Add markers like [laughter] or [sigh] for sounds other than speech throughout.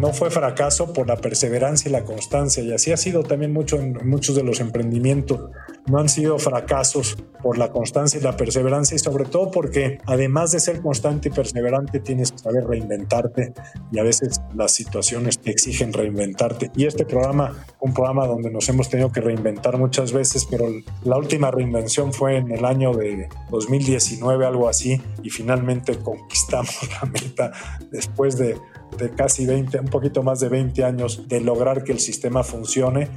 no fue fracaso por la perseverancia y la constancia. Y así ha sido también mucho en muchos de los emprendimientos. No han sido fracasos por la constancia y la perseverancia y sobre todo porque además de ser constante y perseverante tienes que saber reinventarte y a veces las situaciones te exigen reinventarte. Y este programa, un programa donde nos hemos tenido que reinventar muchas veces, pero la última reinvención fue en el año de 2019, algo así, y finalmente conquistamos [laughs] la meta después de de casi 20, un poquito más de 20 años de lograr que el sistema funcione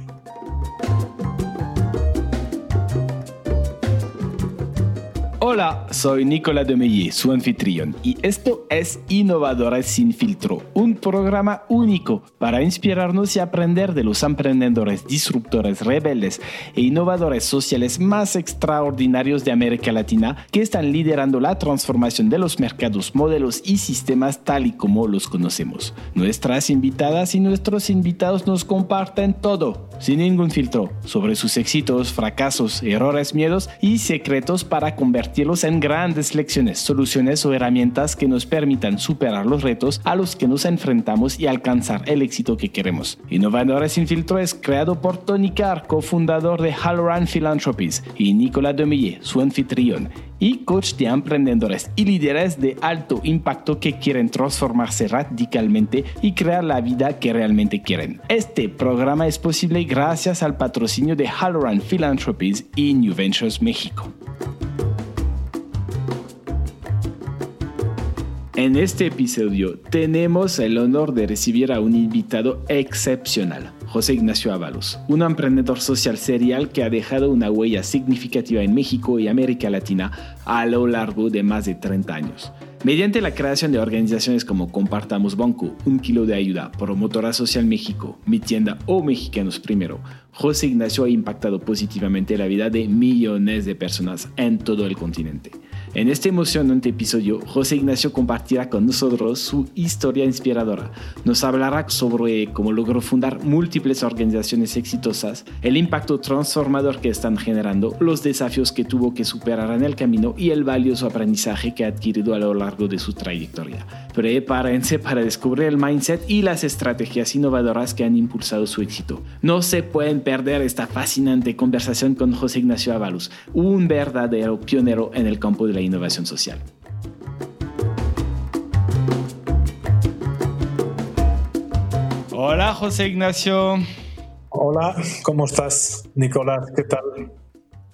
Hola, soy Nicolas Demeye, su anfitrión, y esto es Innovadores sin filtro, un programa único para inspirarnos y aprender de los emprendedores, disruptores, rebeldes e innovadores sociales más extraordinarios de América Latina que están liderando la transformación de los mercados, modelos y sistemas tal y como los conocemos. Nuestras invitadas y nuestros invitados nos comparten todo, sin ningún filtro, sobre sus éxitos, fracasos, errores, miedos y secretos para convertir en grandes lecciones, soluciones o herramientas que nos permitan superar los retos a los que nos enfrentamos y alcanzar el éxito que queremos. Innovadores sin filtro es creado por Tony Carr, cofundador de Halloran Philanthropies, y Nicolas Demille, su anfitrión y coach de emprendedores y líderes de alto impacto que quieren transformarse radicalmente y crear la vida que realmente quieren. Este programa es posible gracias al patrocinio de Halloran Philanthropies y New Ventures México. En este episodio tenemos el honor de recibir a un invitado excepcional, José Ignacio Ábalos, un emprendedor social serial que ha dejado una huella significativa en México y América Latina a lo largo de más de 30 años. Mediante la creación de organizaciones como Compartamos Banco, Un Kilo de Ayuda, Promotora Social México, Mi Tienda o Mexicanos Primero, José Ignacio ha impactado positivamente la vida de millones de personas en todo el continente. En este emocionante episodio, José Ignacio compartirá con nosotros su historia inspiradora. Nos hablará sobre cómo logró fundar múltiples organizaciones exitosas, el impacto transformador que están generando, los desafíos que tuvo que superar en el camino y el valioso aprendizaje que ha adquirido a lo largo de su trayectoria. Prepárense para descubrir el mindset y las estrategias innovadoras que han impulsado su éxito. No se pueden perder esta fascinante conversación con José Ignacio Avalos, un verdadero pionero en el campo de la innovación social. Hola José Ignacio. Hola, ¿cómo estás, Nicolás? ¿Qué tal?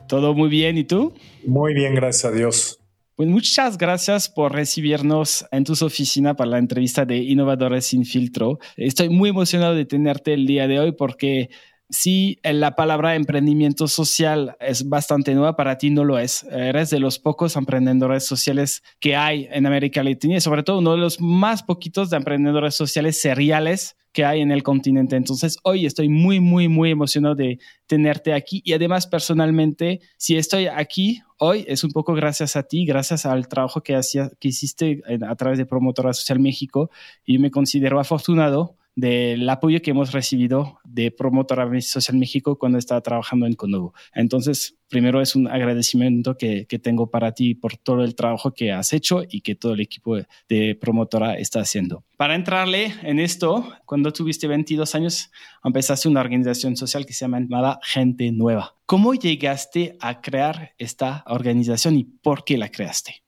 Todo muy bien, ¿y tú? Muy bien, gracias a Dios. Pues muchas gracias por recibirnos en tus oficinas para la entrevista de Innovadores sin filtro. Estoy muy emocionado de tenerte el día de hoy porque si la palabra emprendimiento social es bastante nueva, para ti no lo es. Eres de los pocos emprendedores sociales que hay en América Latina y sobre todo uno de los más poquitos de emprendedores sociales seriales que hay en el continente. Entonces, hoy estoy muy, muy, muy emocionado de tenerte aquí y además personalmente, si estoy aquí hoy es un poco gracias a ti, gracias al trabajo que, hacía, que hiciste a través de Promotora Social México y me considero afortunado del apoyo que hemos recibido de Promotora Social México cuando estaba trabajando en Conovo. Entonces, primero es un agradecimiento que, que, tengo para ti por todo el trabajo que has hecho y que todo el equipo de Promotora está haciendo. Para entrarle en esto, cuando tuviste 22 años, empezaste una organización social que se llamaba Gente Nueva. ¿Cómo llegaste a crear esta organización y por qué la creaste?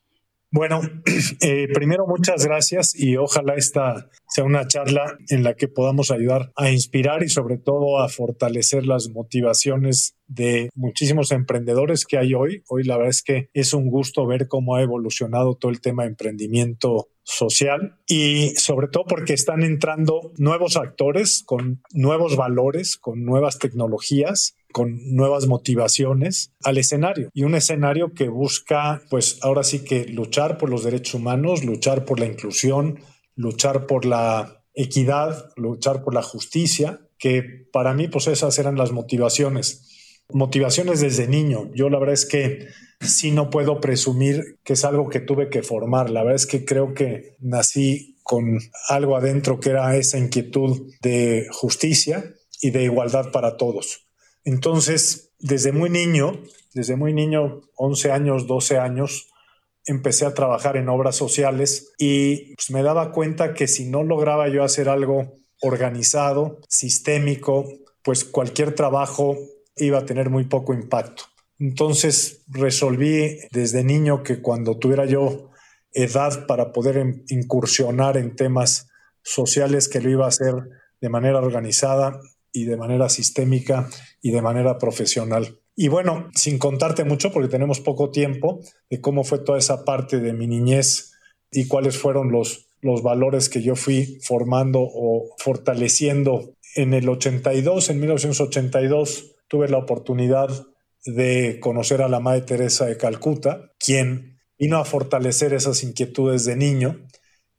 Bueno, [clears throat] eh, primero muchas gracias y ojalá esta sea una charla en la que podamos ayudar a inspirar y sobre todo a fortalecer las motivaciones de muchísimos emprendedores que hay hoy. Hoy la verdad es que es un gusto ver cómo ha evolucionado todo el tema de emprendimiento social y sobre todo porque están entrando nuevos actores con nuevos valores, con nuevas tecnologías con nuevas motivaciones al escenario y un escenario que busca pues ahora sí que luchar por los derechos humanos, luchar por la inclusión, luchar por la equidad, luchar por la justicia, que para mí pues esas eran las motivaciones. Motivaciones desde niño. Yo la verdad es que sí no puedo presumir que es algo que tuve que formar. La verdad es que creo que nací con algo adentro que era esa inquietud de justicia y de igualdad para todos. Entonces, desde muy niño, desde muy niño, 11 años, 12 años, empecé a trabajar en obras sociales y pues, me daba cuenta que si no lograba yo hacer algo organizado, sistémico, pues cualquier trabajo iba a tener muy poco impacto. Entonces resolví desde niño que cuando tuviera yo edad para poder incursionar en temas sociales, que lo iba a hacer de manera organizada y de manera sistémica y de manera profesional. Y bueno, sin contarte mucho, porque tenemos poco tiempo, de cómo fue toda esa parte de mi niñez y cuáles fueron los, los valores que yo fui formando o fortaleciendo. En el 82, en 1982, tuve la oportunidad de conocer a la Madre Teresa de Calcuta, quien vino a fortalecer esas inquietudes de niño.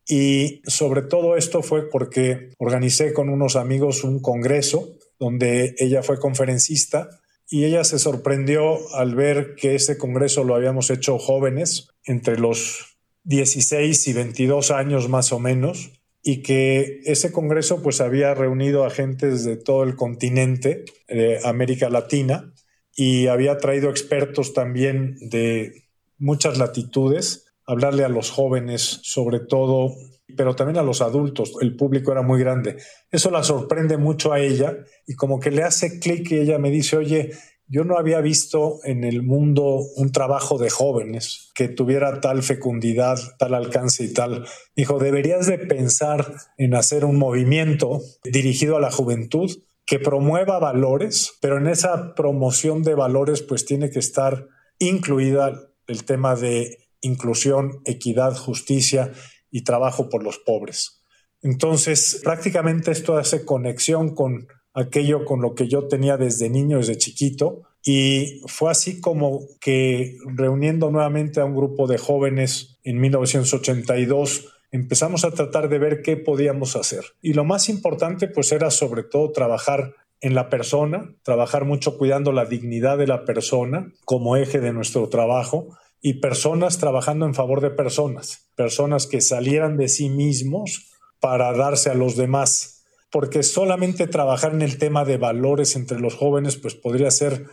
Y sobre todo esto fue porque organicé con unos amigos un congreso donde ella fue conferencista y ella se sorprendió al ver que ese congreso lo habíamos hecho jóvenes, entre los 16 y 22 años más o menos, y que ese congreso pues había reunido a gentes de todo el continente, de América Latina, y había traído expertos también de muchas latitudes, hablarle a los jóvenes sobre todo, pero también a los adultos, el público era muy grande. Eso la sorprende mucho a ella y como que le hace clic y ella me dice, oye, yo no había visto en el mundo un trabajo de jóvenes que tuviera tal fecundidad, tal alcance y tal. Dijo, deberías de pensar en hacer un movimiento dirigido a la juventud que promueva valores, pero en esa promoción de valores pues tiene que estar incluida el tema de inclusión, equidad, justicia y trabajo por los pobres. Entonces, prácticamente esto hace conexión con aquello con lo que yo tenía desde niño, desde chiquito, y fue así como que reuniendo nuevamente a un grupo de jóvenes en 1982, empezamos a tratar de ver qué podíamos hacer. Y lo más importante pues era sobre todo trabajar en la persona, trabajar mucho cuidando la dignidad de la persona como eje de nuestro trabajo y personas trabajando en favor de personas, personas que salieran de sí mismos para darse a los demás, porque solamente trabajar en el tema de valores entre los jóvenes pues podría ser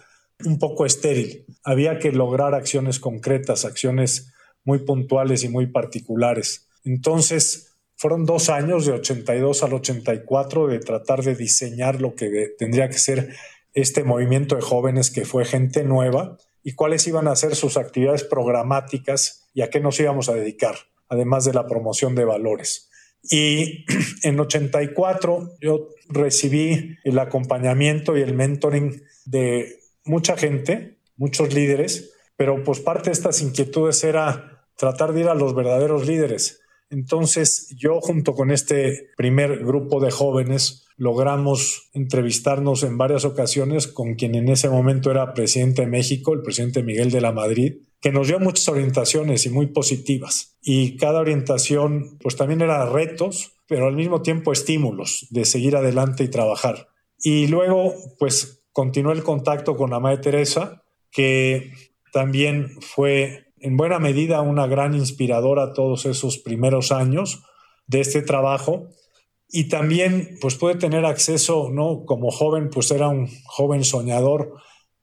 un poco estéril. Había que lograr acciones concretas, acciones muy puntuales y muy particulares. Entonces, fueron dos años, de 82 al 84, de tratar de diseñar lo que tendría que ser este movimiento de jóvenes que fue gente nueva y cuáles iban a ser sus actividades programáticas y a qué nos íbamos a dedicar, además de la promoción de valores. Y [clears throat] en 84 yo recibí el acompañamiento y el mentoring de mucha gente, muchos líderes, pero pues parte de estas inquietudes era tratar de ir a los verdaderos líderes, entonces yo junto con este primer grupo de jóvenes logramos entrevistarnos en varias ocasiones con quien en ese momento era presidente de México, el presidente Miguel de la Madrid, que nos dio muchas orientaciones y muy positivas. Y cada orientación pues también era retos, pero al mismo tiempo estímulos de seguir adelante y trabajar. Y luego pues continuó el contacto con la Madre Teresa, que también fue en buena medida una gran inspiradora todos esos primeros años de este trabajo y también pues puede tener acceso, ¿no? Como joven, pues era un joven soñador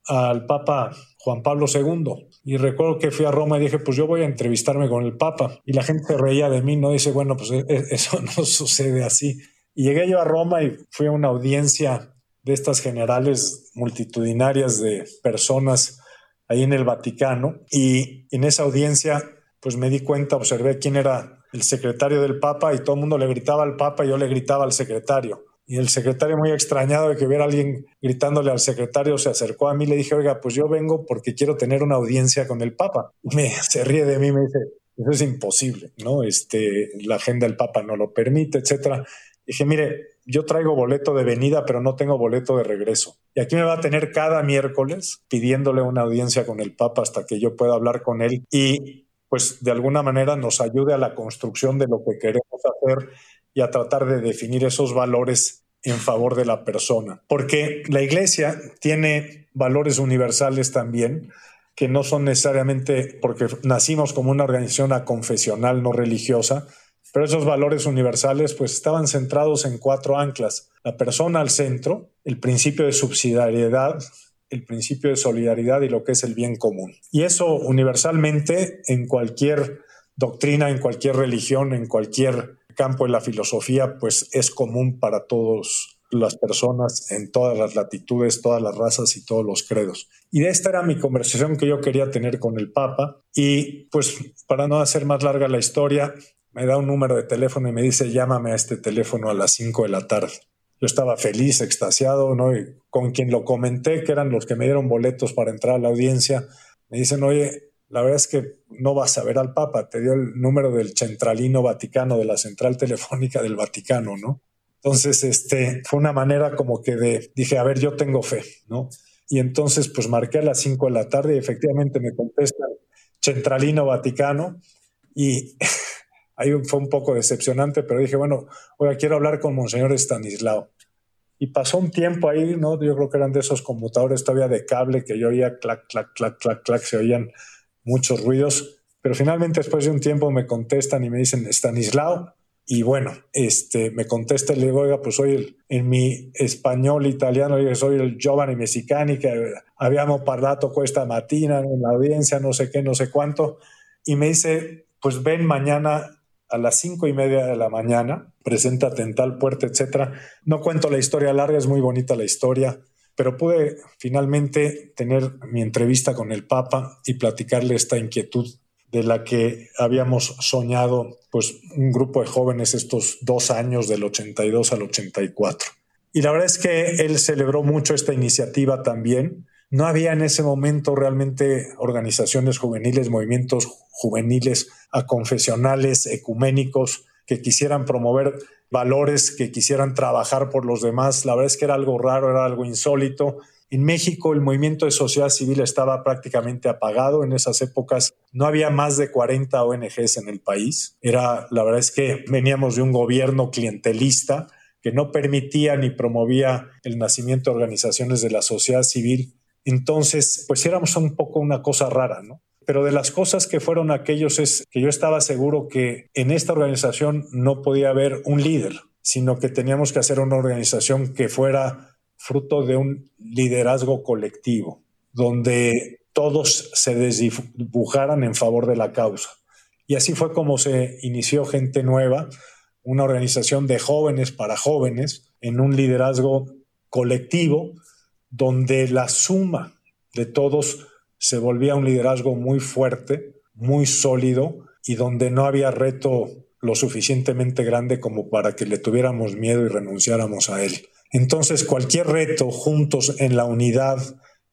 al Papa Juan Pablo II. Y recuerdo que fui a Roma y dije, pues yo voy a entrevistarme con el Papa. Y la gente reía de mí, ¿no? Dice, bueno, pues e-, e-, eso [laughs] no sucede así. Y llegué yo a Roma y fui a una audiencia de estas generales multitudinarias de personas ahí en el Vaticano y en esa audiencia pues me di cuenta, observé quién era el secretario del Papa y todo el mundo le gritaba al Papa y yo le gritaba al secretario. Y el secretario muy extrañado de que viera a alguien gritándole al secretario se acercó a mí y le dije, oiga, pues yo vengo porque quiero tener una audiencia con el Papa. Me, [laughs] se ríe de mí, me dice, eso es imposible, ¿no? Este, la agenda del Papa no lo permite, etcétera. Dije, mire, yo traigo boleto de venida, pero no tengo boleto de regreso. Y aquí me va a tener cada miércoles pidiéndole una audiencia con el Papa hasta que yo pueda hablar con él y pues de alguna manera nos ayude a la construcción de lo que queremos hacer y a tratar de definir esos valores en favor de la persona. Porque la iglesia tiene valores universales también, que no son necesariamente porque nacimos como una organización confesional no religiosa, pero esos valores universales pues estaban centrados en cuatro anclas. La persona al centro, el principio de subsidiariedad, el principio de solidaridad y lo que es el bien común. Y eso universalmente en cualquier doctrina, en cualquier religión, en cualquier campo de la filosofía, pues es común para todos las personas en todas las latitudes, todas las razas y todos los credos. Y esta era mi conversación que yo quería tener con el Papa. Y pues para no hacer más larga la historia, me da un número de teléfono y me dice, llámame a este teléfono a las 5 de la tarde. Yo estaba feliz, extasiado, ¿no? Y con quien lo comenté, que eran los que me dieron boletos para entrar a la audiencia, me dicen, oye, la verdad es que no vas a ver al Papa, te dio el número del centralino vaticano, de la central telefónica del Vaticano, ¿no? Entonces, este, fue una manera como que de, dije, a ver, yo tengo fe, ¿no? Y entonces, pues marqué a las 5 de la tarde y efectivamente me contesta Centralino Vaticano y [laughs] ahí fue un poco decepcionante, pero dije, bueno, oiga, quiero hablar con Monseñor Estanislao. Y pasó un tiempo ahí, ¿no? Yo creo que eran de esos computadores todavía de cable que yo oía clac, clac, clac, clac, clac, se oían muchos ruidos. Pero finalmente, después de un tiempo, me contestan y me dicen, Estanislao, y bueno, este, me contesta y le digo, oiga, pues soy el, en mi español italiano, soy el Giovanni Messicani, que habíamos parlato esta matina en la audiencia, no sé qué, no sé cuánto. Y me dice, pues ven mañana a las cinco y media de la mañana, preséntate en tal puerta, etcétera. No cuento la historia larga, es muy bonita la historia, pero pude finalmente tener mi entrevista con el Papa y platicarle esta inquietud de la que habíamos soñado pues un grupo de jóvenes estos dos años del 82 al 84. Y la verdad es que él celebró mucho esta iniciativa también. No había en ese momento realmente organizaciones juveniles, movimientos juveniles a confesionales, ecuménicos, que quisieran promover valores, que quisieran trabajar por los demás. La verdad es que era algo raro, era algo insólito en México el movimiento de sociedad civil estaba prácticamente apagado. En esas épocas no había más de 40 ONGs en el país. Era, la verdad es que veníamos de un gobierno clientelista que no permitía ni promovía el nacimiento de organizaciones de la sociedad civil. Entonces, pues éramos un poco una cosa rara, ¿no? Pero de las cosas que fueron aquellos es que yo estaba seguro que en esta organización no podía haber un líder, sino que teníamos que hacer una organización que fuera fruto de un liderazgo colectivo, donde todos se desdibujaran en favor de la causa. Y así fue como se inició Gente Nueva, una organización de jóvenes para jóvenes, en un liderazgo colectivo, donde la suma de todos se volvía un liderazgo muy fuerte, muy sólido, y donde no había reto lo suficientemente grande como para que le tuviéramos miedo y renunciáramos a él. Entonces, cualquier reto juntos en la unidad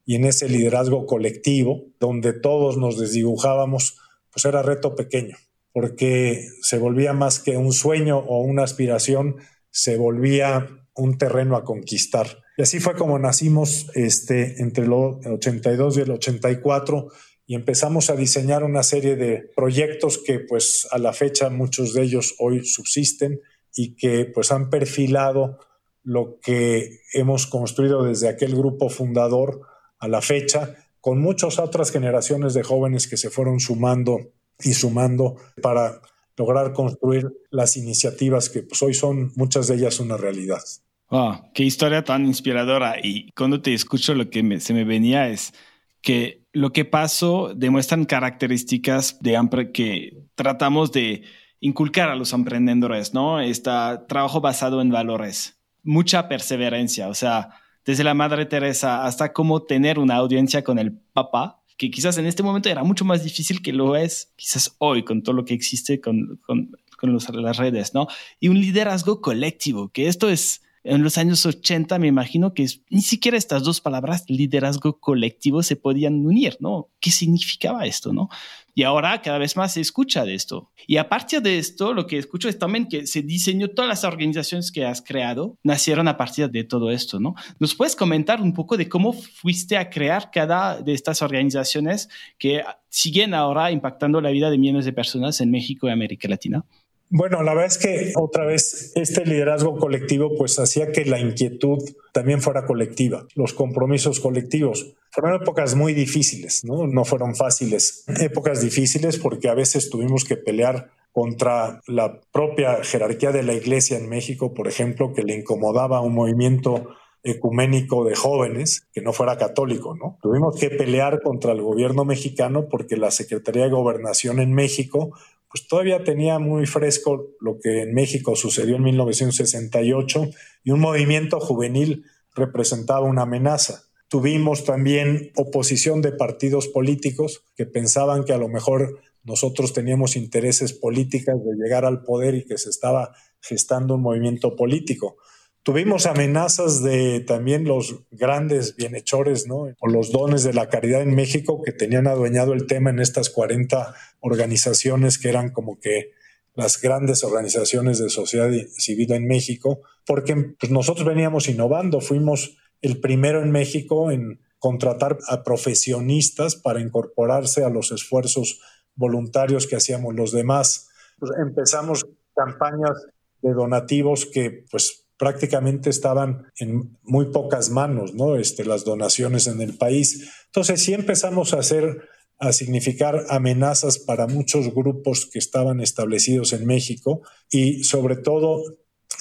y en ese liderazgo colectivo, donde todos nos desdibujábamos, pues era reto pequeño, porque se volvía más que un sueño o una aspiración, se volvía un terreno a conquistar. Y así fue como nacimos este, entre el 82 y el 84 y empezamos a diseñar una serie de proyectos que pues a la fecha muchos de ellos hoy subsisten y que pues han perfilado lo que hemos construido desde aquel grupo fundador a la fecha, con muchas otras generaciones de jóvenes que se fueron sumando y sumando para lograr construir las iniciativas que pues, hoy son muchas de ellas una realidad. Ah, qué historia tan inspiradora. Y cuando te escucho, lo que se me venía es que lo que pasó demuestran características de que tratamos de inculcar a los emprendedores, ¿no? Este trabajo basado en valores mucha perseverancia, o sea, desde la Madre Teresa hasta cómo tener una audiencia con el Papa, que quizás en este momento era mucho más difícil que lo es quizás hoy con todo lo que existe con, con, con las redes, ¿no? Y un liderazgo colectivo, que esto es en los años 80 me imagino que ni siquiera estas dos palabras, liderazgo colectivo, se podían unir, ¿no? ¿Qué significaba esto, no? Y ahora cada vez más se escucha de esto. Y a partir de esto, lo que escucho es también que se diseñó todas las organizaciones que has creado, nacieron a partir de todo esto, ¿no? ¿Nos puedes comentar un poco de cómo fuiste a crear cada de estas organizaciones que siguen ahora impactando la vida de millones de personas en México y América Latina? Bueno, la verdad es que otra vez este liderazgo colectivo pues hacía que la inquietud también fuera colectiva, los compromisos colectivos. Fueron épocas muy difíciles, ¿no? No fueron fáciles. Épocas difíciles porque a veces tuvimos que pelear contra la propia jerarquía de la iglesia en México, por ejemplo, que le incomodaba un movimiento ecuménico de jóvenes que no fuera católico, ¿no? Tuvimos que pelear contra el gobierno mexicano porque la Secretaría de Gobernación en México pues todavía tenía muy fresco lo que en México sucedió en 1968 y un movimiento juvenil representaba una amenaza. Tuvimos también oposición de partidos políticos que pensaban que a lo mejor nosotros teníamos intereses políticos de llegar al poder y que se estaba gestando un movimiento político. Tuvimos amenazas de también los grandes bienhechores, ¿no? O los dones de la caridad en México que tenían adueñado el tema en estas 40 organizaciones que eran como que las grandes organizaciones de sociedad civil en México, porque pues, nosotros veníamos innovando, fuimos el primero en México en contratar a profesionistas para incorporarse a los esfuerzos voluntarios que hacíamos los demás. Pues, empezamos campañas de donativos que pues prácticamente estaban en muy pocas manos, ¿no? Este, las donaciones en el país. Entonces sí empezamos a hacer, a significar amenazas para muchos grupos que estaban establecidos en México y sobre todo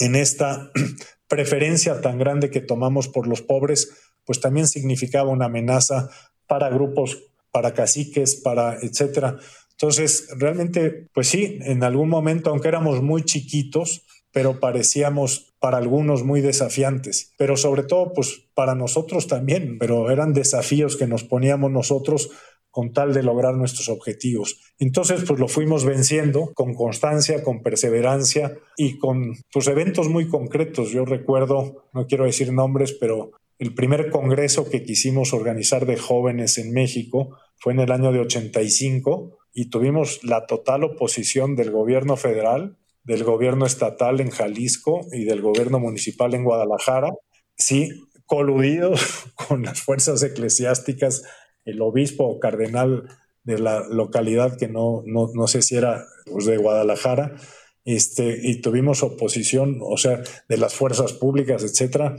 en esta [clears throat] preferencia tan grande que tomamos por los pobres, pues también significaba una amenaza para grupos, para caciques, para etcétera. Entonces, realmente, pues sí, en algún momento, aunque éramos muy chiquitos, pero parecíamos para algunos muy desafiantes, pero sobre todo pues para nosotros también, pero eran desafíos que nos poníamos nosotros con tal de lograr nuestros objetivos. Entonces, pues lo fuimos venciendo con constancia, con perseverancia y con pues, eventos muy concretos. Yo recuerdo, no quiero decir nombres, pero el primer congreso que quisimos organizar de jóvenes en México fue en el año de 85 y tuvimos la total oposición del gobierno federal del gobierno estatal en Jalisco y del gobierno municipal en Guadalajara, sí, coludidos [laughs] con las fuerzas eclesiásticas, el obispo o cardenal de la localidad que no, no, sé si era pues, de Guadalajara, este, y tuvimos oposición, o sea, de las fuerzas públicas, etcétera,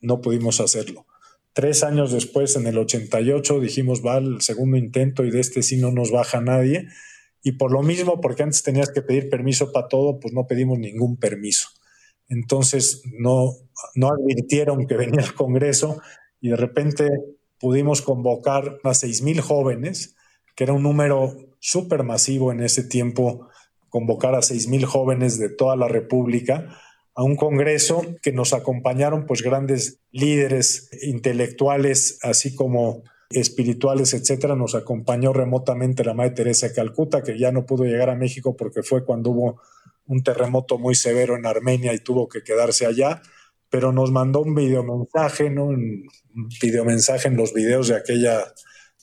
no pudimos hacerlo. Tres años después, en el 88, dijimos, va el segundo intento y de este sí no nos baja nadie y por lo mismo, porque antes tenías que pedir permiso para todo, pues no pedimos ningún permiso. Entonces no, no advirtieron que venía el Congreso y de repente pudimos convocar a seis mil jóvenes, que era un número súper masivo en ese tiempo, convocar a seis mil jóvenes de toda la República a un congreso que nos acompañaron pues grandes líderes intelectuales, así como espirituales, etcétera, nos acompañó remotamente la Madre Teresa de Calcuta, que ya no pudo llegar a México porque fue cuando hubo un terremoto muy severo en Armenia y tuvo que quedarse allá, pero nos mandó un videomensaje, ¿no? Un videomensaje en los videos de aquella,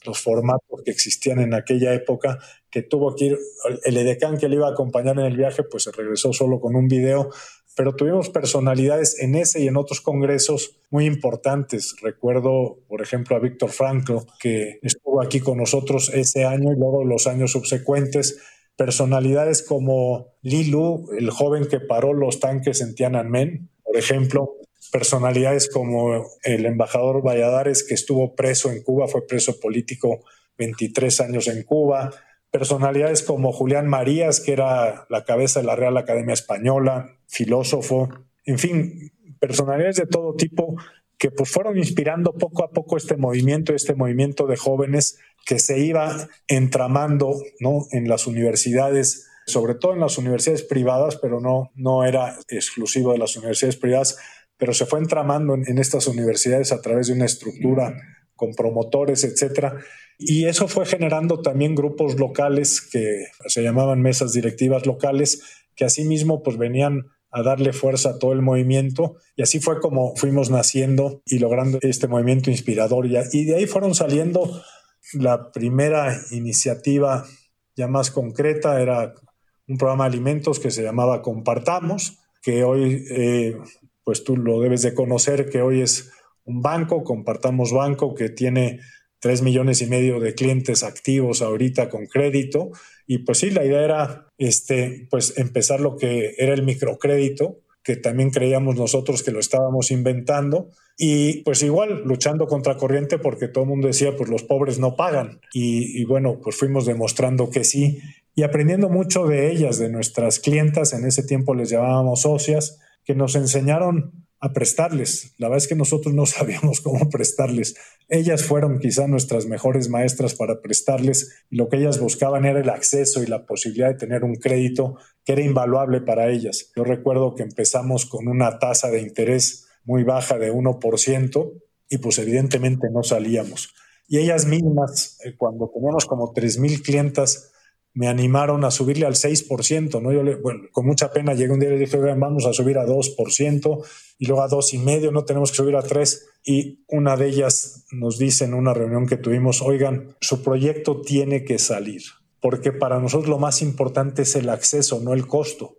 los formatos que existían en aquella época, que tuvo que ir, el edecán que le iba a acompañar en el viaje, pues se regresó solo con un video, pero tuvimos personalidades en ese y en otros congresos muy importantes. Recuerdo, por ejemplo, a Víctor Franco, que estuvo aquí con nosotros ese año y luego los años subsecuentes. Personalidades como Lilu, el joven que paró los tanques en Tiananmen, por ejemplo. Personalidades como el embajador Valladares, que estuvo preso en Cuba, fue preso político 23 años en Cuba personalidades como Julián Marías, que era la cabeza de la Real Academia Española, filósofo, en fin, personalidades de todo tipo que pues fueron inspirando poco a poco este movimiento, este movimiento de jóvenes que se iba entramando ¿no? en las universidades, sobre todo en las universidades privadas, pero no, no era exclusivo de las universidades privadas, pero se fue entramando en, en estas universidades a través de una estructura con promotores, etcétera. Y eso fue generando también grupos locales que se llamaban mesas directivas locales, que asimismo pues venían a darle fuerza a todo el movimiento. Y así fue como fuimos naciendo y logrando este movimiento inspirador. Y de ahí fueron saliendo la primera iniciativa ya más concreta era un programa de alimentos que se llamaba Compartamos que hoy eh, pues tú lo debes de conocer que hoy es un banco, Compartamos Banco que tiene tres millones y medio de clientes activos ahorita con crédito. Y pues sí, la idea era este, pues empezar lo que era el microcrédito, que también creíamos nosotros que lo estábamos inventando. Y pues igual luchando contra corriente porque todo el mundo decía, pues los pobres no pagan. Y, y bueno, pues fuimos demostrando que sí y aprendiendo mucho de ellas, de nuestras clientas. En ese tiempo les llamábamos socias, que nos enseñaron a prestarles. La verdad es que nosotros no [laughs] sabíamos cómo prestarles. Ellas fueron quizá nuestras mejores maestras para prestarles lo que ellas buscaban era el acceso y la posibilidad de tener un crédito que era invaluable para ellas. Yo recuerdo que empezamos con una tasa de interés muy baja de 1% y pues evidentemente no salíamos. Y ellas mismas, eh, cuando teníamos como 3.000 clientas, me animaron a subirle al 6%, ¿no? Yo, bueno, con mucha pena llegué un día y le dije, vamos a subir a 2% y luego a 2,5%, no tenemos que subir a 3%. Y una de ellas nos dice en una reunión que tuvimos, oigan, su proyecto tiene que salir, porque para nosotros lo más importante es el acceso, no el costo.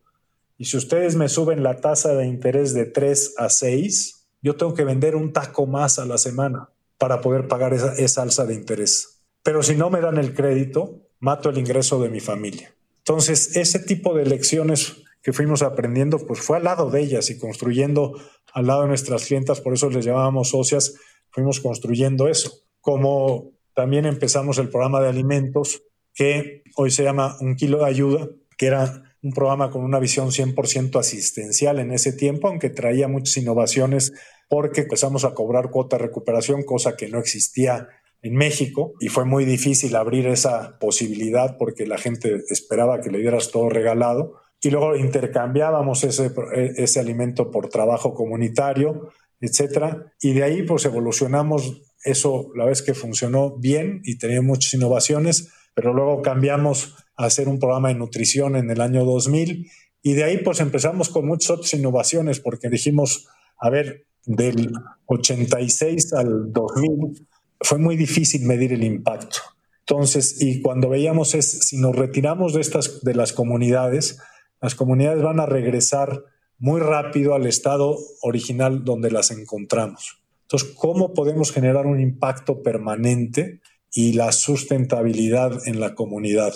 Y si ustedes me suben la tasa de interés de 3 a 6, yo tengo que vender un taco más a la semana para poder pagar esa, esa alza de interés. Pero si no me dan el crédito, mato el ingreso de mi familia. Entonces, ese tipo de lecciones que fuimos aprendiendo, pues fue al lado de ellas y construyendo al lado de nuestras clientas, por eso les llamábamos socias, fuimos construyendo eso. Como también empezamos el programa de alimentos, que hoy se llama Un Kilo de Ayuda, que era un programa con una visión 100% asistencial en ese tiempo, aunque traía muchas innovaciones porque empezamos a cobrar cuota de recuperación, cosa que no existía en México y fue muy difícil abrir esa posibilidad porque la gente esperaba que le dieras todo regalado. Y luego intercambiábamos ese, ese alimento por trabajo comunitario, etcétera, y de ahí pues evolucionamos. Eso la vez que funcionó bien y tenía muchas innovaciones, pero luego cambiamos a hacer un programa de nutrición en el año 2000 y de ahí pues empezamos con muchas otras innovaciones porque dijimos, a ver, del 86 al 2000 fue muy difícil medir el impacto. Entonces, y cuando veíamos es, si nos retiramos de estas, de las comunidades, las comunidades van a regresar muy rápido al estado original donde las encontramos. Entonces, ¿cómo podemos generar un impacto permanente y la sustentabilidad en la comunidad?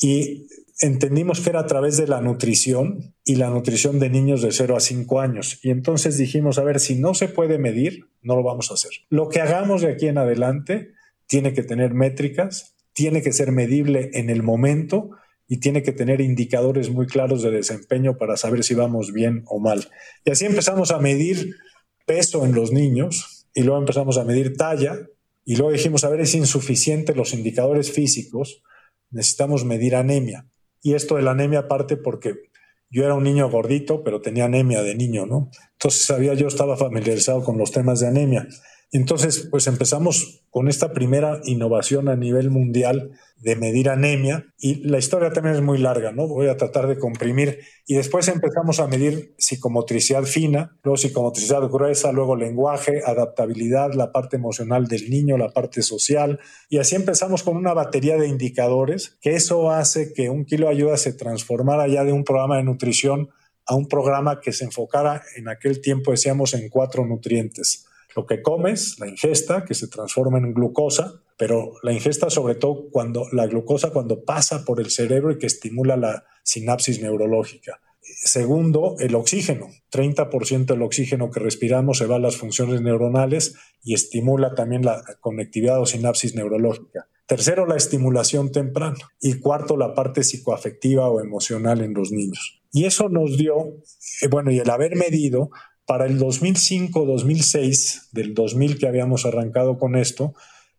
Y entendimos que era a través de la nutrición y la nutrición de niños de 0 a 5 años. Y entonces dijimos, a ver, si no se puede medir, no lo vamos a hacer. Lo que hagamos de aquí en adelante tiene que tener métricas, tiene que ser medible en el momento y tiene que tener indicadores muy claros de desempeño para saber si vamos bien o mal. Y así empezamos a medir peso en los niños y luego empezamos a medir talla y luego dijimos, a ver, es insuficiente los indicadores físicos, necesitamos medir anemia. Y esto de la anemia parte porque yo era un niño gordito, pero tenía anemia de niño, ¿no? Entonces sabía, yo estaba familiarizado con los temas de anemia. Entonces, pues empezamos con esta primera innovación a nivel mundial de medir anemia y la historia también es muy larga, ¿no? Voy a tratar de comprimir y después empezamos a medir psicomotricidad fina, luego psicomotricidad gruesa, luego lenguaje, adaptabilidad, la parte emocional del niño, la parte social y así empezamos con una batería de indicadores que eso hace que un kilo ayuda se transformara ya de un programa de nutrición a un programa que se enfocara en aquel tiempo decíamos en cuatro nutrientes lo que comes, la ingesta, que se transforma en glucosa, pero la ingesta sobre todo cuando la glucosa cuando pasa por el cerebro y que estimula la sinapsis neurológica. Segundo, el oxígeno. 30% del oxígeno que respiramos se va a las funciones neuronales y estimula también la conectividad o sinapsis neurológica. Tercero, la estimulación temprana. Y cuarto, la parte psicoafectiva o emocional en los niños. Y eso nos dio, eh, bueno, y el haber medido para el 2005-2006, del 2000 que habíamos arrancado con esto,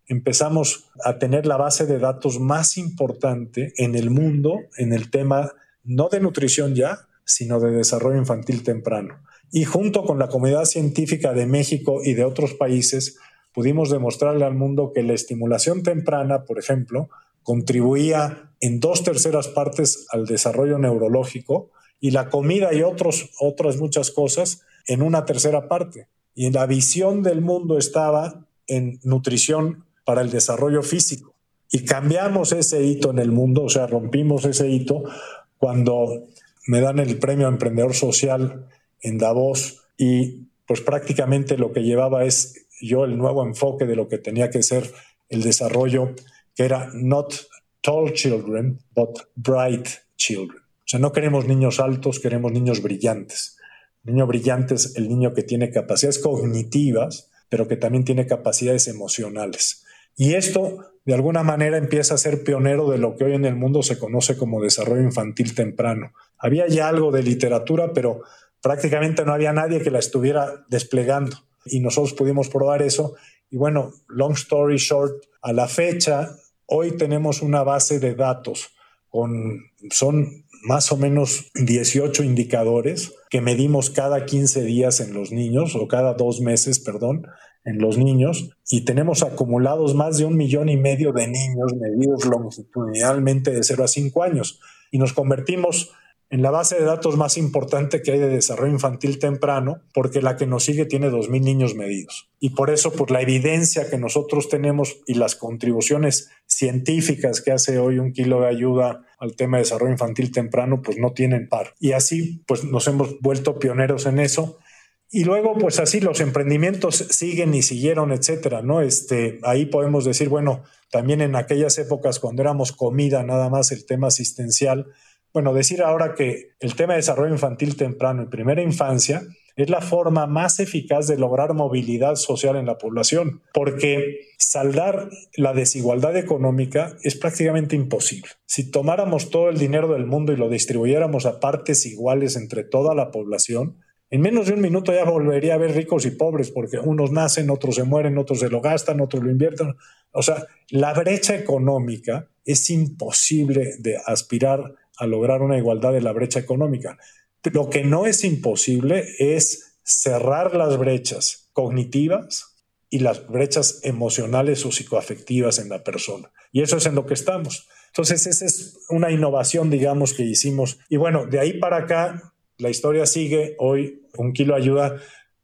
empezamos a tener la base de datos más importante en el mundo en el tema no de nutrición ya, sino de desarrollo infantil temprano. Y junto con la comunidad científica de México y de otros países, pudimos demostrarle al mundo que la estimulación temprana, por ejemplo, contribuía en dos terceras partes al desarrollo neurológico y la comida y otros, otras muchas cosas en una tercera parte. Y la visión del mundo estaba en nutrición para el desarrollo físico. Y cambiamos ese hito en el mundo, o sea, rompimos ese hito cuando me dan el premio Emprendedor Social en Davos y pues prácticamente lo que llevaba es yo el nuevo enfoque de lo que tenía que ser el desarrollo, que era not tall children, but bright children. O sea, no queremos niños altos, queremos niños brillantes. Niño brillante es el niño que tiene capacidades cognitivas, pero que también tiene capacidades emocionales. Y esto, de alguna manera, empieza a ser pionero de lo que hoy en el mundo se conoce como desarrollo infantil temprano. Había ya algo de literatura, pero prácticamente no había nadie que la estuviera desplegando y nosotros pudimos probar eso. Y bueno, long story short, a la fecha, hoy tenemos una base de datos con, son más o menos 18 indicadores que medimos cada 15 días en los niños o cada dos meses, perdón, en los niños y tenemos acumulados más de un millón y medio de niños medidos longitudinalmente de 0 a 5 años y nos convertimos en la base de datos más importante que hay de desarrollo infantil temprano, porque la que nos sigue tiene 2.000 niños medidos. Y por eso, pues la evidencia que nosotros tenemos y las contribuciones científicas que hace hoy un kilo de ayuda al tema de desarrollo infantil temprano, pues no tienen par. Y así, pues nos hemos vuelto pioneros en eso. Y luego, pues así los emprendimientos siguen y siguieron, etcétera, ¿no? Este, ahí podemos decir, bueno, también en aquellas épocas cuando éramos comida, nada más el tema asistencial, bueno, decir ahora que el tema de desarrollo infantil temprano y primera infancia es la forma más eficaz de lograr movilidad social en la población, porque saldar la desigualdad económica es prácticamente imposible. Si tomáramos todo el dinero del mundo y lo distribuyéramos a partes iguales entre toda la población, en menos de un minuto ya volvería a haber ricos y pobres, porque unos nacen, otros se mueren, otros se lo gastan, otros lo invierten. O sea, la brecha económica es imposible de aspirar a lograr una igualdad de la brecha económica. Lo que no es imposible es cerrar las brechas cognitivas y las brechas emocionales o psicoafectivas en la persona. Y eso es en lo que estamos. Entonces, esa es una innovación, digamos, que hicimos. Y bueno, de ahí para acá, la historia sigue. Hoy, un kilo ayuda,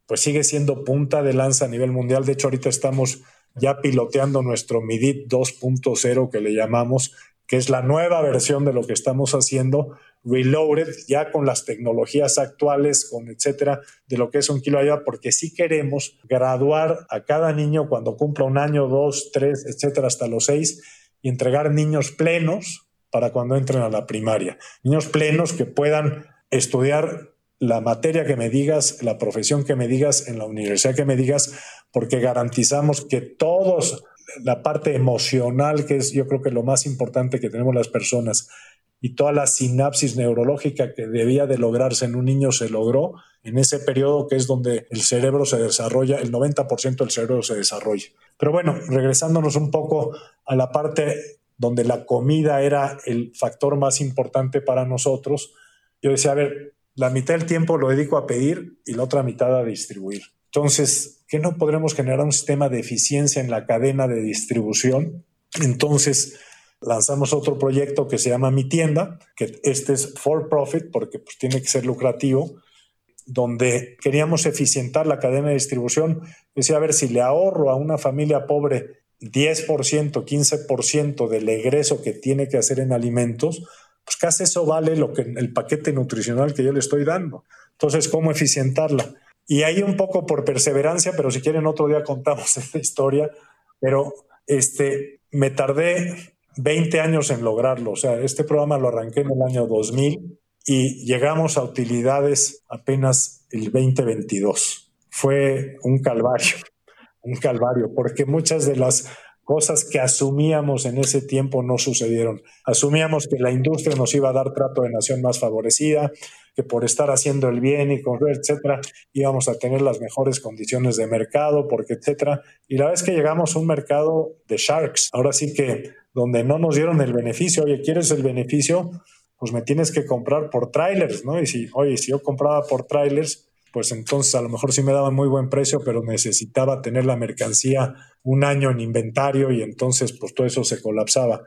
pues sigue siendo punta de lanza a nivel mundial. De hecho, ahorita estamos ya piloteando nuestro MIDIT 2.0 que le llamamos, que es la nueva versión de lo que estamos haciendo, reloaded, ya con las tecnologías actuales, con etcétera, de lo que es un kilo ayuda, porque sí queremos graduar a cada niño cuando cumpla un año, dos, tres, etcétera, hasta los seis, y entregar niños plenos para cuando entren a la primaria. Niños plenos que puedan estudiar la materia que me digas, la profesión que me digas, en la universidad que me digas, porque garantizamos que todos la parte emocional, que es yo creo que lo más importante que tenemos las personas, y toda la sinapsis neurológica que debía de lograrse en un niño se logró en ese periodo que es donde el cerebro se desarrolla, el 90% del cerebro se desarrolla. Pero bueno, regresándonos un poco a la parte donde la comida era el factor más importante para nosotros, yo decía, a ver, la mitad del tiempo lo dedico a pedir y la otra mitad a distribuir. Entonces, ¿qué no podremos generar un sistema de eficiencia en la cadena de distribución? Entonces, lanzamos otro proyecto que se llama Mi Tienda, que este es for profit porque pues, tiene que ser lucrativo, donde queríamos eficientar la cadena de distribución. Decía, a ver, si le ahorro a una familia pobre 10%, 15% del egreso que tiene que hacer en alimentos, pues casi eso vale lo que el paquete nutricional que yo le estoy dando. Entonces, ¿cómo eficientarla? Y ahí un poco por perseverancia, pero si quieren otro día contamos [laughs] esta historia, pero este, me tardé 20 años en lograrlo. O sea, este programa lo arranqué en el año 2000 y llegamos a utilidades apenas el 2022. Fue un calvario, un calvario, porque muchas de las cosas que asumíamos en ese tiempo no sucedieron. Asumíamos que la industria nos iba a dar trato de nación más favorecida, que por estar haciendo el bien y correr, etcétera, íbamos a tener las mejores condiciones de mercado, porque etcétera. Y la vez que llegamos a un mercado de sharks, ahora sí que donde no nos dieron el beneficio, oye, ¿quieres el beneficio? Pues me tienes que comprar por trailers, ¿no? Y si, oye, si yo compraba por trailers, pues entonces a lo mejor sí me daban muy buen precio, pero necesitaba tener la mercancía un año en inventario y entonces pues todo eso se colapsaba.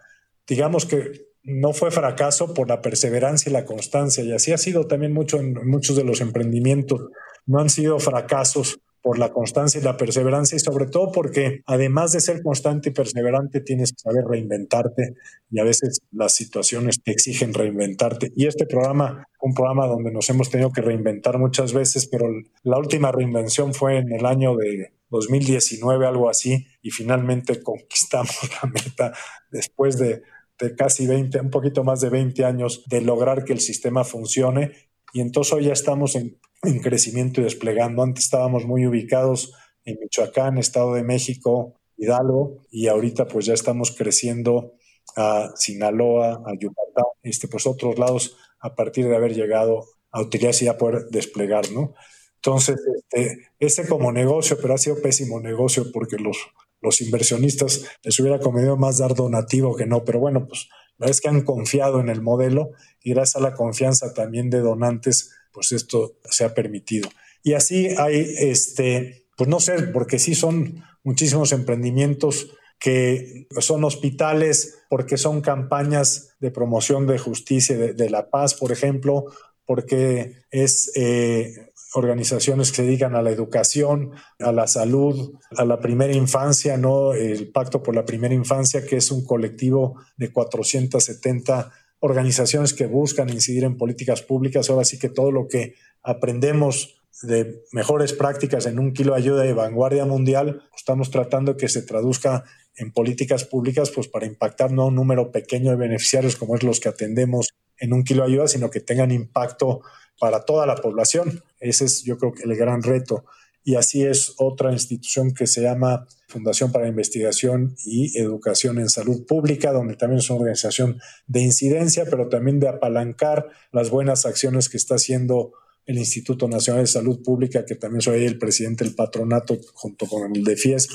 Digamos que no fue fracaso por la perseverancia y la constancia y así ha sido también mucho en muchos de los emprendimientos. No han sido fracasos por la constancia y la perseverancia y sobre todo porque además de ser constante y perseverante tienes que saber reinventarte y a veces las situaciones te exigen reinventarte. Y este programa, un programa donde nos hemos tenido que reinventar muchas veces, pero la última reinvención fue en el año de 2019, algo así, y finalmente conquistamos [laughs] la meta después de, de casi 20, un poquito más de 20 años de lograr que el sistema funcione. Y entonces hoy ya estamos en en crecimiento y desplegando. Antes estábamos muy ubicados en Michoacán, Estado de México, Hidalgo, y ahorita pues ya estamos creciendo a Sinaloa, a Yucatán, este, pues otros lados a partir de haber llegado a utilidades y ya poder desplegar, ¿no? Entonces, este, ese como negocio, pero ha sido pésimo negocio porque los, los inversionistas les hubiera convenido más dar donativo que no, pero bueno, pues la verdad es que han confiado en el modelo y gracias a la confianza también de donantes, pues esto se ha permitido. Y así hay, este, pues no sé, porque sí son muchísimos emprendimientos que son hospitales, porque son campañas de promoción de justicia, de, de la paz, por ejemplo, porque es eh, organizaciones que se dedican a la educación, a la salud, a la primera infancia, ¿no? El Pacto por la Primera Infancia, que es un colectivo de 470 organizaciones que buscan incidir en políticas públicas. Ahora sí que todo lo que aprendemos de mejores prácticas en un kilo de ayuda de vanguardia mundial, estamos tratando que se traduzca en políticas públicas pues para impactar no un número pequeño de beneficiarios como es los que atendemos en un kilo de ayuda, sino que tengan impacto para toda la población. Ese es yo creo que el gran reto. Y así es otra institución que se llama Fundación para Investigación y Educación en Salud Pública, donde también es una organización de incidencia, pero también de apalancar las buenas acciones que está haciendo el Instituto Nacional de Salud Pública, que también soy el presidente del patronato junto con el de FIES.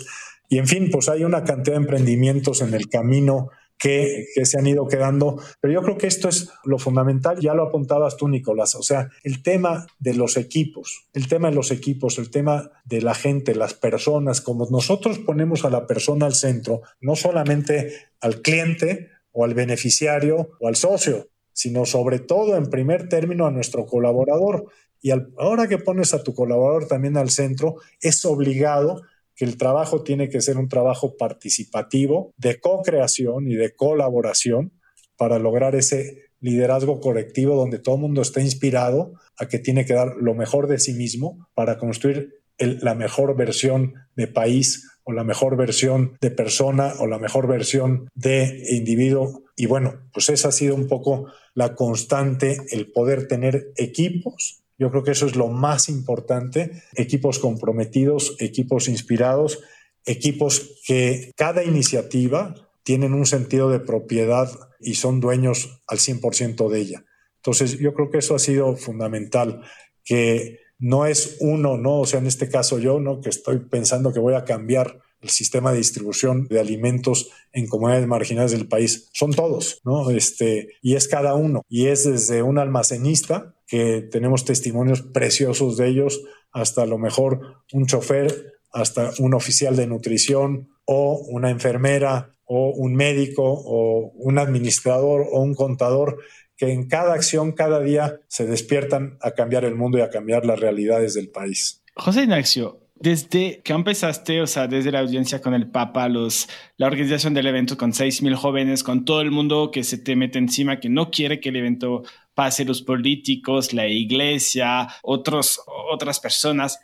Y en fin, pues hay una cantidad de emprendimientos en el camino que, se han ido quedando. Pero yo creo que esto es lo fundamental, ya lo apuntabas tú, Nicolás, o sea, el tema de los equipos, el tema de los equipos, el tema de la gente, las personas, como nosotros ponemos a la persona al centro, no solamente al cliente o al beneficiario o al socio, sino sobre todo en primer término a nuestro colaborador. Y ahora que pones a tu colaborador también al centro, es obligado que el trabajo tiene que ser un trabajo participativo, de co-creación y de colaboración para lograr ese liderazgo colectivo donde todo el mundo está inspirado a que tiene que dar lo mejor de sí mismo para construir la mejor versión de país o la mejor versión de persona o la mejor versión de individuo. Y bueno, pues esa ha sido un poco la constante, el poder tener equipos yo creo que eso es lo más importante. Equipos comprometidos, equipos inspirados, equipos que cada iniciativa tienen un sentido de propiedad y son dueños al 100% de ella. Entonces, yo creo que eso ha sido fundamental, que no es uno, ¿no? O sea, en este caso yo, ¿no? Que estoy pensando que voy a cambiar el sistema de distribución de alimentos en comunidades marginales del país. Son todos, ¿no? Este, y es cada uno. Y es desde un almacenista, que tenemos testimonios preciosos de ellos, hasta a lo mejor un chofer, hasta un oficial de nutrición o una enfermera o un médico o un administrador o un contador que en cada acción, cada día se despiertan a cambiar el mundo y a cambiar las realidades del país. José Ignacio, desde que empezaste, o sea, desde la audiencia con el Papa, los, la organización del evento con seis mil jóvenes, con todo el mundo que se te mete encima, que no quiere que el evento pase, los políticos, la iglesia, otros, otras personas,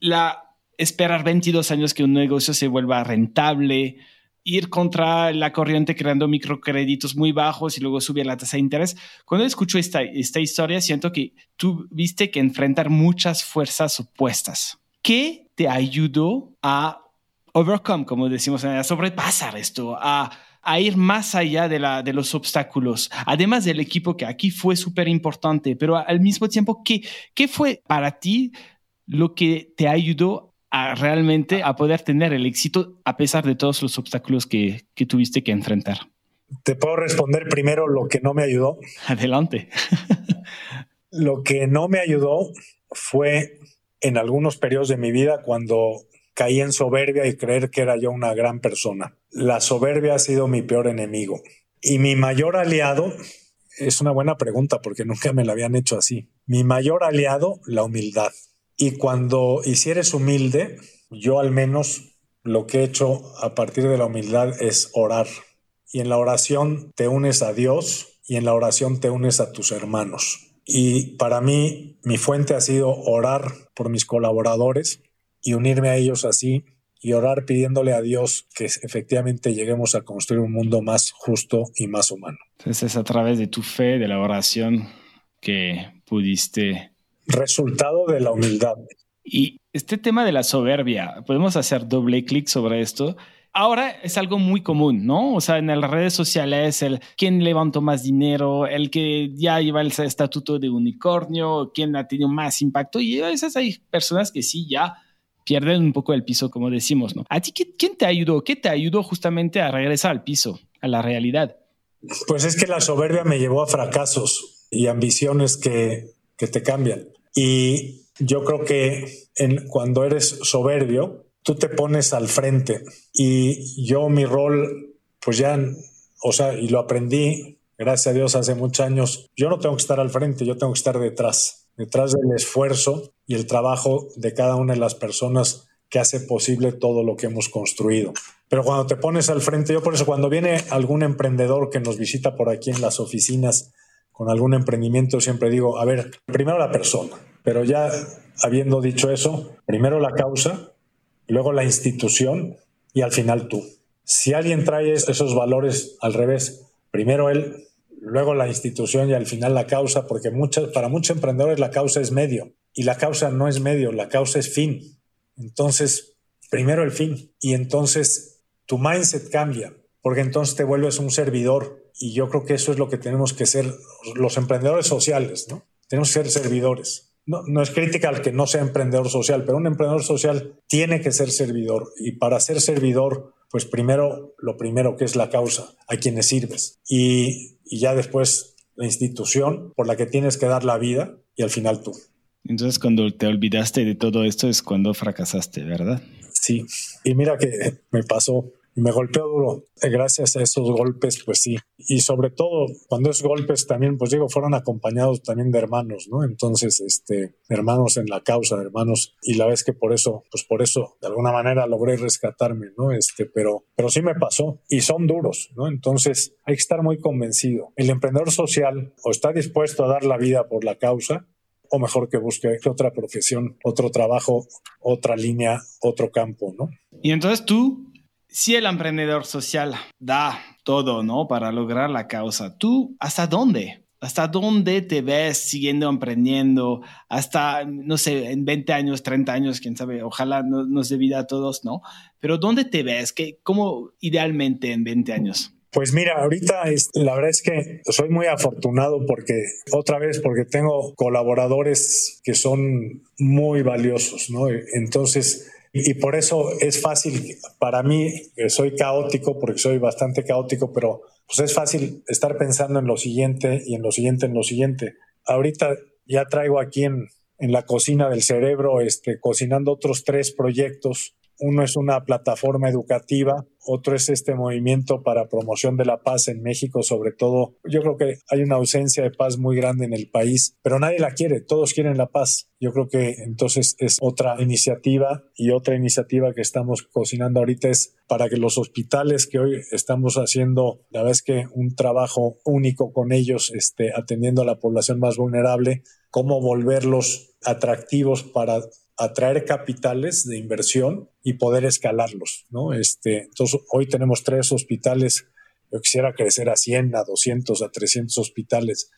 la esperar 22 años que un negocio se vuelva rentable, ir contra la corriente creando microcréditos muy bajos y luego subir la tasa de interés. Cuando escucho esta, esta historia, siento que tú viste que enfrentar muchas fuerzas opuestas. ¿Qué te ayudó a overcome, como decimos, a sobrepasar esto, a, a ir más allá de, la, de los obstáculos, además del equipo que aquí fue súper importante, pero al mismo tiempo, ¿qué, ¿qué fue para ti lo que te ayudó a realmente a poder tener el éxito a pesar de todos los obstáculos que, que tuviste que enfrentar? Te puedo responder primero lo que no me ayudó. Adelante. [laughs] lo que no me ayudó fue en algunos periodos de mi vida cuando caí en soberbia y creer que era yo una gran persona. La soberbia ha sido mi peor enemigo. Y mi mayor aliado, es una buena pregunta porque nunca me la habían hecho así. Mi mayor aliado, la humildad. Y cuando hicieres humilde, yo al menos lo que he hecho a partir de la humildad es orar. Y en la oración te unes a Dios y en la oración te unes a tus hermanos. Y para mí, mi fuente ha sido orar por mis colaboradores y unirme a ellos así y orar pidiéndole a Dios que efectivamente lleguemos a construir un mundo más justo y más humano. Entonces es a través de tu fe, de la oración, que pudiste... Resultado de la humildad. Y este tema de la soberbia, podemos hacer doble clic sobre esto. Ahora es algo muy común, ¿no? O sea, en las redes sociales, el quién levantó más dinero, el que ya lleva el estatuto de unicornio, quién ha tenido más impacto. Y a veces hay personas que sí ya pierden un poco el piso, como decimos, ¿no? ¿A ti quién te ayudó? ¿Qué te ayudó justamente a regresar al piso, a la realidad? Pues es que la soberbia me llevó a fracasos y ambiciones que, que te cambian. Y yo creo que cuando eres soberbio, tú te pones al frente. Y yo mi rol, pues ya, o sea, y lo aprendí, gracias a Dios, hace muchos años, yo no tengo que estar al frente, yo tengo que estar detrás, detrás del esfuerzo y el trabajo de cada una de las personas que hace posible todo lo que hemos construido. Pero cuando te pones al frente, yo por eso cuando viene algún emprendedor que nos visita por aquí en las oficinas con algún emprendimiento, siempre digo, a ver, primero la persona, pero ya habiendo dicho eso, primero la causa, luego la institución y al final tú. Si alguien trae esos valores al revés, primero él, luego la institución y al final la causa, porque muchas, para muchos emprendedores la causa es medio y la causa no es medio, la causa es fin. Entonces, primero el fin y entonces tu mindset cambia, porque entonces te vuelves un servidor y yo creo que eso es lo que tenemos que ser los emprendedores sociales, ¿no? Tenemos que ser servidores no, es crítica al que no sea emprendedor social, pero un emprendedor social tiene que ser servidor y para ser servidor, pues primero lo primero que es la causa, a quienes sirves y, y ya después la institución por la que tienes que dar la vida y al final tú. Entonces cuando te olvidaste de todo esto es cuando fracasaste, ¿verdad? Sí, y mira que me pasó me golpeó duro. Gracias a esos golpes, pues sí. Y sobre todo, cuando esos golpes también, pues digo, fueron acompañados también de hermanos, ¿no? Entonces, este, hermanos en la causa, hermanos. Y la vez que por eso, pues por eso, de alguna manera logré rescatarme, ¿no? Este, pero, pero sí me pasó. Y son duros, ¿no? Entonces, hay que estar muy convencido. El emprendedor social o está dispuesto a dar la vida por la causa, o mejor que busque otra profesión, otro trabajo, otra línea, otro campo, ¿no? Y entonces tú si el emprendedor social da todo, ¿no? Para lograr la causa, ¿tú hasta dónde? ¿Hasta dónde te ves siguiendo emprendiendo? Hasta, no sé, en 20 años, 30 años, quién sabe, ojalá nos dé vida a todos, ¿no? Pero ¿dónde te ves? ¿Qué, ¿Cómo idealmente en 20 años? Pues mira, ahorita la verdad es que soy muy afortunado porque, otra vez, porque tengo colaboradores que son muy valiosos, ¿no? Entonces, y, por eso es fácil para mí, soy caótico, porque soy bastante caótico, pero pues es fácil estar pensando en lo siguiente y en lo siguiente, en lo siguiente. Ahorita ya traigo aquí en, en la cocina del cerebro, este, cocinando otros tres proyectos uno es una plataforma educativa, otro es este movimiento para promoción de la paz en México, sobre todo. Yo creo que hay una ausencia de paz muy grande en el país, pero nadie la quiere, todos quieren la paz. Yo creo que entonces es otra iniciativa y otra iniciativa que estamos cocinando ahorita es para que los hospitales que hoy estamos haciendo, la vez que un trabajo único con ellos, este, atendiendo a la población más vulnerable, cómo volverlos atractivos para atraer capitales de inversión y poder escalarlos, ¿no? Este, entonces, hoy tenemos tres hospitales, yo quisiera crecer a 100, a 200, a 300 hospitales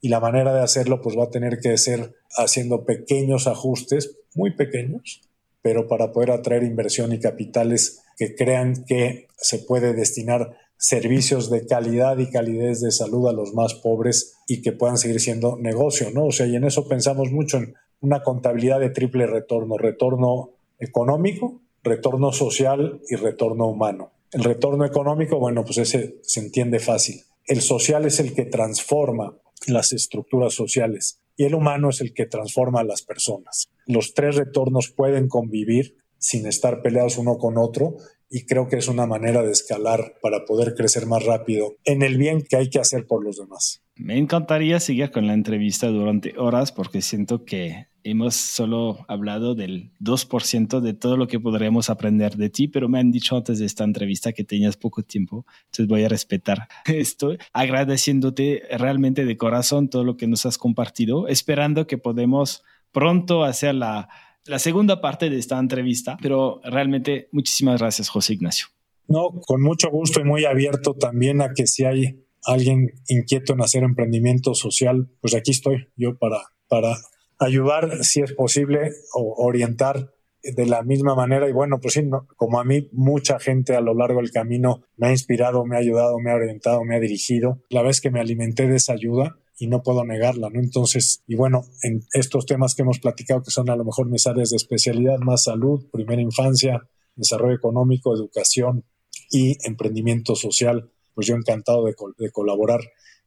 y la manera de hacerlo pues va a tener que ser haciendo pequeños ajustes, muy pequeños, pero para poder atraer inversión y capitales que crean que se puede destinar servicios de calidad y calidez de salud a los más pobres y que puedan seguir siendo negocio, ¿no? O sea, y en eso pensamos mucho en una contabilidad de triple retorno, retorno económico, retorno social y retorno humano. El retorno económico, bueno, pues ese se entiende fácil. El social es el que transforma las estructuras sociales y el humano es el que transforma a las personas. Los tres retornos pueden convivir sin estar peleados uno con otro y creo que es una manera de escalar para poder crecer más rápido en el bien que hay que hacer por los demás. Me encantaría seguir con la entrevista durante horas porque siento que hemos solo hablado del 2% de todo lo que podríamos aprender de ti, pero me han dicho antes de esta entrevista que tenías poco tiempo, entonces voy a respetar [laughs] esto, agradeciéndote realmente de corazón todo lo que nos has compartido, esperando que podemos pronto hacer la, la segunda parte de esta entrevista, pero realmente muchísimas gracias, José Ignacio. No, con mucho gusto y muy abierto también a que si hay alguien inquieto en hacer emprendimiento social, pues aquí estoy yo para, para ayudar, si es posible, o orientar de la misma manera. Y bueno, pues sí, como a mí mucha gente a lo largo del camino me ha inspirado, me ha ayudado, me ha orientado, me ha dirigido, la vez que me alimenté de esa ayuda y no puedo negarla, ¿no? Entonces, y bueno, en estos temas que hemos platicado que son a lo mejor mis áreas de especialidad, más salud, primera infancia, desarrollo económico, educación y emprendimiento social, pues yo encantado de, de colaborar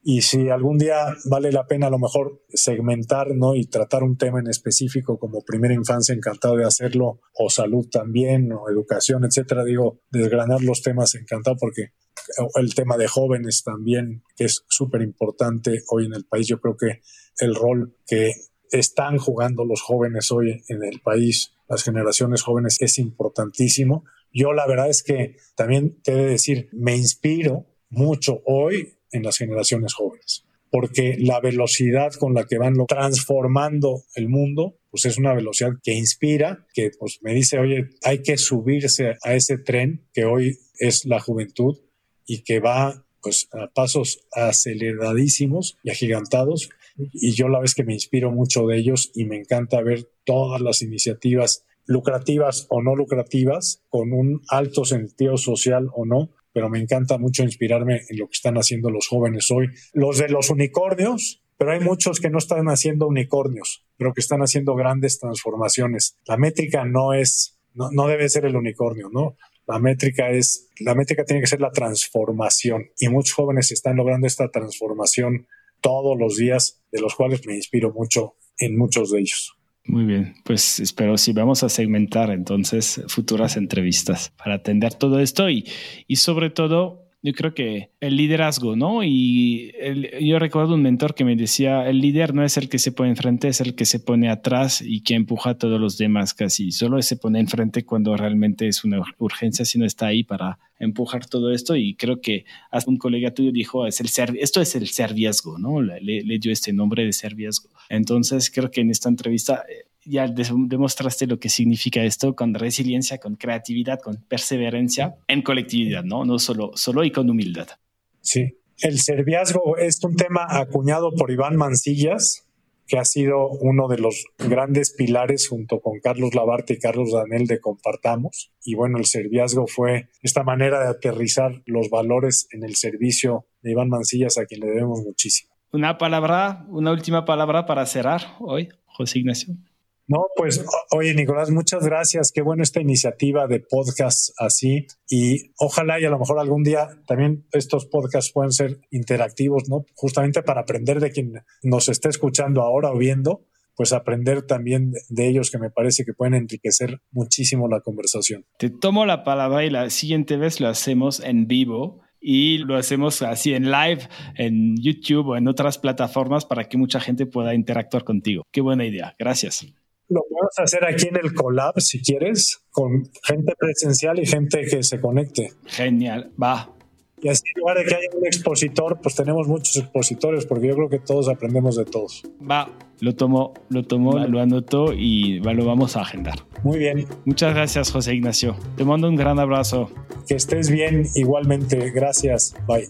y si algún día vale la pena a lo mejor segmentar ¿no? y tratar un tema en específico como primera infancia, encantado de hacerlo, o salud también, o educación, etcétera, digo, desgranar los temas, encantado porque el tema de jóvenes también, que es súper importante hoy en el país, yo creo que el rol que están jugando los jóvenes hoy en el país, las generaciones jóvenes, es importantísimo. Yo la verdad es que también te he de decir, me inspiro mucho hoy en las generaciones jóvenes, porque la velocidad con la que van transformando el mundo, pues es una velocidad que inspira, que pues me dice, oye, hay que subirse a ese tren que hoy es la juventud y que va pues a pasos aceleradísimos y agigantados. Y yo la vez que me inspiro mucho de ellos y me encanta ver todas las iniciativas lucrativas o no lucrativas, con un alto sentido social o no, pero me encanta mucho inspirarme en lo que están haciendo los jóvenes hoy. Los de los unicornios, pero hay muchos que no están haciendo unicornios, pero que están haciendo grandes transformaciones. La métrica no es, no, no debe ser el unicornio, ¿no? La métrica es, la métrica tiene que ser la transformación y muchos jóvenes están logrando esta transformación todos los días, de los cuales me inspiro mucho en muchos de ellos. Muy bien, pues espero si vamos a segmentar entonces futuras entrevistas para atender todo esto y, y sobre todo yo creo que el liderazgo, ¿no? Y yo recuerdo un mentor que me decía, el líder no es el que se pone enfrente, es el que se pone atrás y que empuja a todos los demás casi. Solo se pone enfrente cuando realmente es una urgencia, si no está ahí para empujar todo esto. Y creo que hasta un colega tuyo dijo, es el ser, esto es el serviazgo, ¿no? Le, le dio este nombre de serviazgo. Entonces creo que en esta entrevista eh, ya demostraste lo que significa esto con resiliencia, con creatividad, con perseverancia en colectividad, ¿no? No solo, solo y con humildad. Sí, el serviazgo es un tema acuñado por Iván Mancillas, que ha sido uno de los grandes pilares junto con Carlos Labarte y Carlos Danel de Compartamos. Y bueno, el serviazgo fue esta manera de aterrizar los valores en el servicio de Iván Mancillas, a quien le debemos muchísimo. Una palabra, una última palabra para cerrar hoy, José Ignacio. No, pues oye Nicolás, muchas gracias. Qué bueno esta iniciativa de podcast así y ojalá y a lo mejor algún día también estos podcasts puedan ser interactivos, ¿no? Justamente para aprender de quien nos esté escuchando ahora o viendo, pues aprender también de ellos que me parece que pueden enriquecer muchísimo la conversación. Te tomo la palabra y la siguiente vez lo hacemos en vivo y lo hacemos así en live en YouTube o en otras plataformas para que mucha gente pueda interactuar contigo. Qué buena idea. Gracias. Lo podemos hacer aquí en el collab, si quieres, con gente presencial y gente que se conecte. Genial, va. Y así, en lugar de que haya un expositor, pues tenemos muchos expositores, porque yo creo que todos aprendemos de todos. Va, lo tomo, lo tomo, lo anoto y lo vamos a agendar. Muy bien. Muchas gracias, José Ignacio. Te mando un gran abrazo. Que estés bien igualmente. Gracias. Bye.